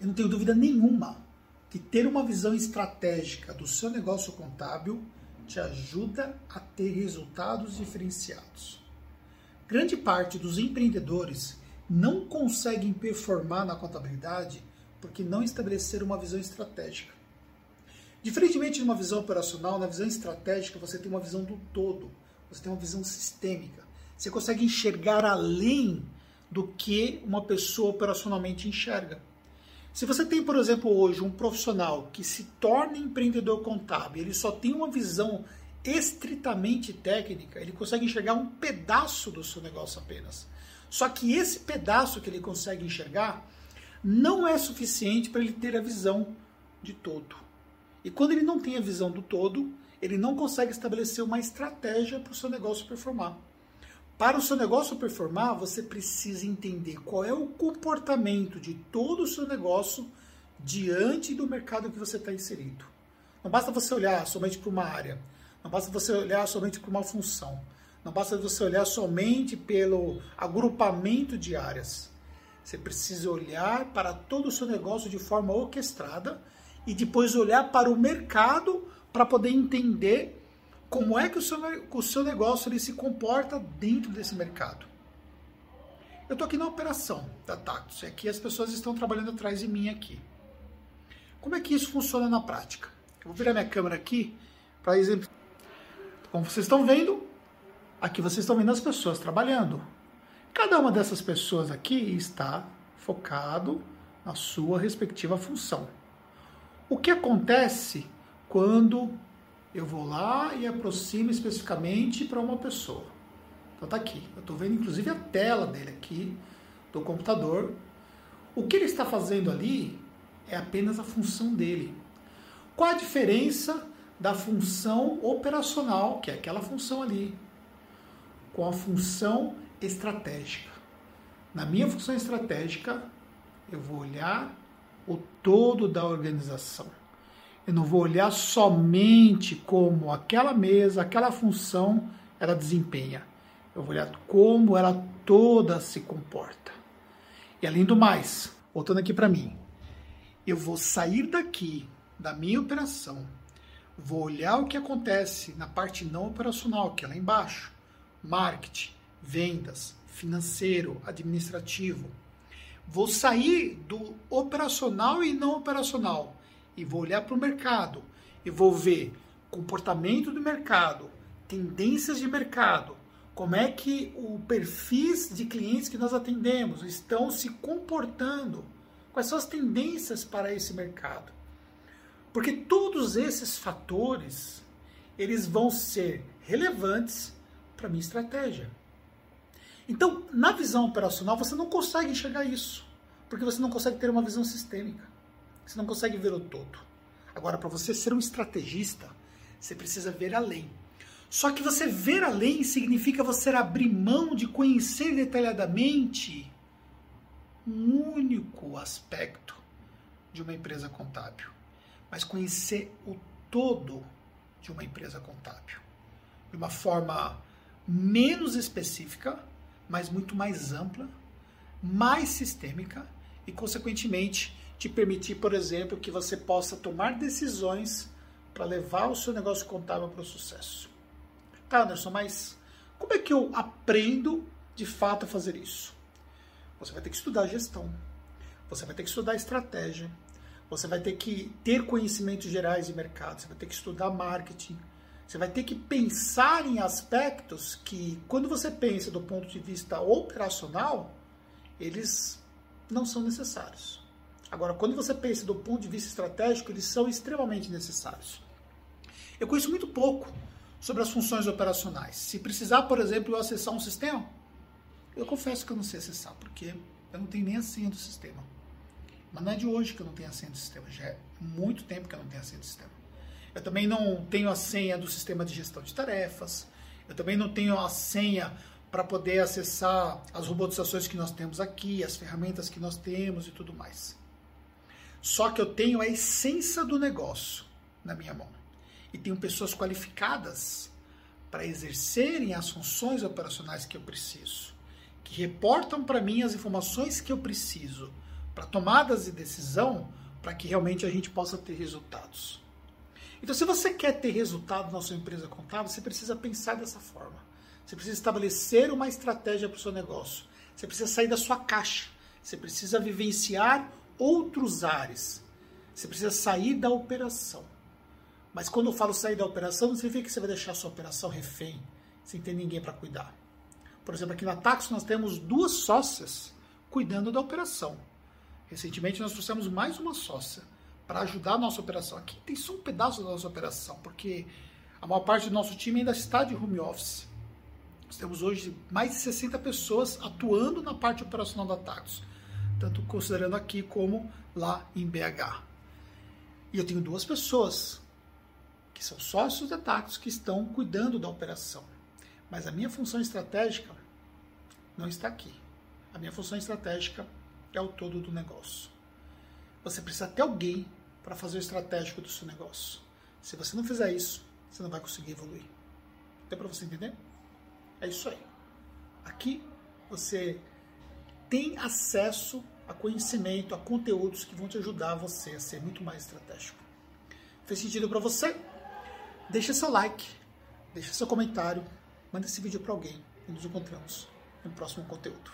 Eu não tenho dúvida nenhuma que ter uma visão estratégica do seu negócio contábil te ajuda a ter resultados diferenciados. Grande parte dos empreendedores não conseguem performar na contabilidade porque não estabeleceram uma visão estratégica. Diferentemente de uma visão operacional, na visão estratégica você tem uma visão do todo, você tem uma visão sistêmica. Você consegue enxergar além do que uma pessoa operacionalmente enxerga. Se você tem, por exemplo, hoje um profissional que se torna empreendedor contábil, ele só tem uma visão estritamente técnica, ele consegue enxergar um pedaço do seu negócio apenas. Só que esse pedaço que ele consegue enxergar não é suficiente para ele ter a visão de todo. E quando ele não tem a visão do todo, ele não consegue estabelecer uma estratégia para o seu negócio performar. Para o seu negócio performar, você precisa entender qual é o comportamento de todo o seu negócio diante do mercado que você está inserido. Não basta você olhar somente para uma área, não basta você olhar somente para uma função, não basta você olhar somente pelo agrupamento de áreas. Você precisa olhar para todo o seu negócio de forma orquestrada e depois olhar para o mercado para poder entender como é que o seu, o seu negócio ele se comporta dentro desse mercado. Eu estou aqui na operação da Tactus, e aqui as pessoas estão trabalhando atrás de mim aqui. Como é que isso funciona na prática? Eu vou virar minha câmera aqui para exemplo. Como vocês estão vendo, aqui vocês estão vendo as pessoas trabalhando. Cada uma dessas pessoas aqui está focado na sua respectiva função. O que acontece quando eu vou lá e aproximo especificamente para uma pessoa. Então tá aqui. Eu estou vendo inclusive a tela dele aqui do computador. O que ele está fazendo ali é apenas a função dele. Qual a diferença da função operacional, que é aquela função ali, com a função estratégica? Na minha função estratégica, eu vou olhar o todo da organização. Eu não vou olhar somente como aquela mesa, aquela função ela desempenha. Eu vou olhar como ela toda se comporta. E além do mais, voltando aqui para mim, eu vou sair daqui da minha operação, vou olhar o que acontece na parte não operacional, que é lá embaixo, marketing, vendas, financeiro, administrativo. Vou sair do operacional e não operacional e vou olhar para o mercado e vou ver comportamento do mercado, tendências de mercado, como é que o perfis de clientes que nós atendemos estão se comportando, quais são as tendências para esse mercado. Porque todos esses fatores, eles vão ser relevantes para minha estratégia. Então, na visão operacional, você não consegue enxergar isso, porque você não consegue ter uma visão sistêmica. Você não consegue ver o todo. Agora, para você ser um estrategista, você precisa ver além. Só que você ver além significa você abrir mão de conhecer detalhadamente um único aspecto de uma empresa contábil, mas conhecer o todo de uma empresa contábil de uma forma menos específica, mas muito mais ampla, mais sistêmica e, consequentemente, te permitir, por exemplo, que você possa tomar decisões para levar o seu negócio contábil para o sucesso. Tá, Anderson, mas como é que eu aprendo de fato a fazer isso? Você vai ter que estudar gestão, você vai ter que estudar estratégia, você vai ter que ter conhecimentos gerais de mercado, você vai ter que estudar marketing, você vai ter que pensar em aspectos que, quando você pensa do ponto de vista operacional, eles não são necessários. Agora, quando você pensa do ponto de vista estratégico, eles são extremamente necessários. Eu conheço muito pouco sobre as funções operacionais. Se precisar, por exemplo, eu acessar um sistema, eu confesso que eu não sei acessar, porque eu não tenho nem a senha do sistema. Mas não é de hoje que eu não tenho a senha do sistema, já é muito tempo que eu não tenho a senha do sistema. Eu também não tenho a senha do sistema de gestão de tarefas, eu também não tenho a senha para poder acessar as robotizações que nós temos aqui, as ferramentas que nós temos e tudo mais. Só que eu tenho a essência do negócio na minha mão. E tenho pessoas qualificadas para exercerem as funções operacionais que eu preciso, que reportam para mim as informações que eu preciso para tomadas de decisão, para que realmente a gente possa ter resultados. Então, se você quer ter resultado na sua empresa contábil, você precisa pensar dessa forma. Você precisa estabelecer uma estratégia para o seu negócio. Você precisa sair da sua caixa. Você precisa vivenciar outros ares. Você precisa sair da operação. Mas quando eu falo sair da operação, não significa que você vai deixar a sua operação refém, sem ter ninguém para cuidar. Por exemplo, aqui na Taxo nós temos duas sócias cuidando da operação. Recentemente nós trouxemos mais uma sócia para ajudar a nossa operação. Aqui tem só um pedaço da nossa operação, porque a maior parte do nosso time ainda está de home office. Nós temos hoje mais de 60 pessoas atuando na parte operacional da Taxos, tanto considerando aqui como lá em BH. E eu tenho duas pessoas que são sócios da Taxos que estão cuidando da operação. Mas a minha função estratégica não está aqui. A minha função estratégica é o todo do negócio. Você precisa ter alguém para fazer o estratégico do seu negócio. Se você não fizer isso, você não vai conseguir evoluir. Deu para você entender? É isso aí. Aqui você tem acesso a conhecimento, a conteúdos que vão te ajudar você a ser muito mais estratégico. Fez sentido para você? Deixa seu like, deixa seu comentário, manda esse vídeo para alguém e nos encontramos no próximo conteúdo.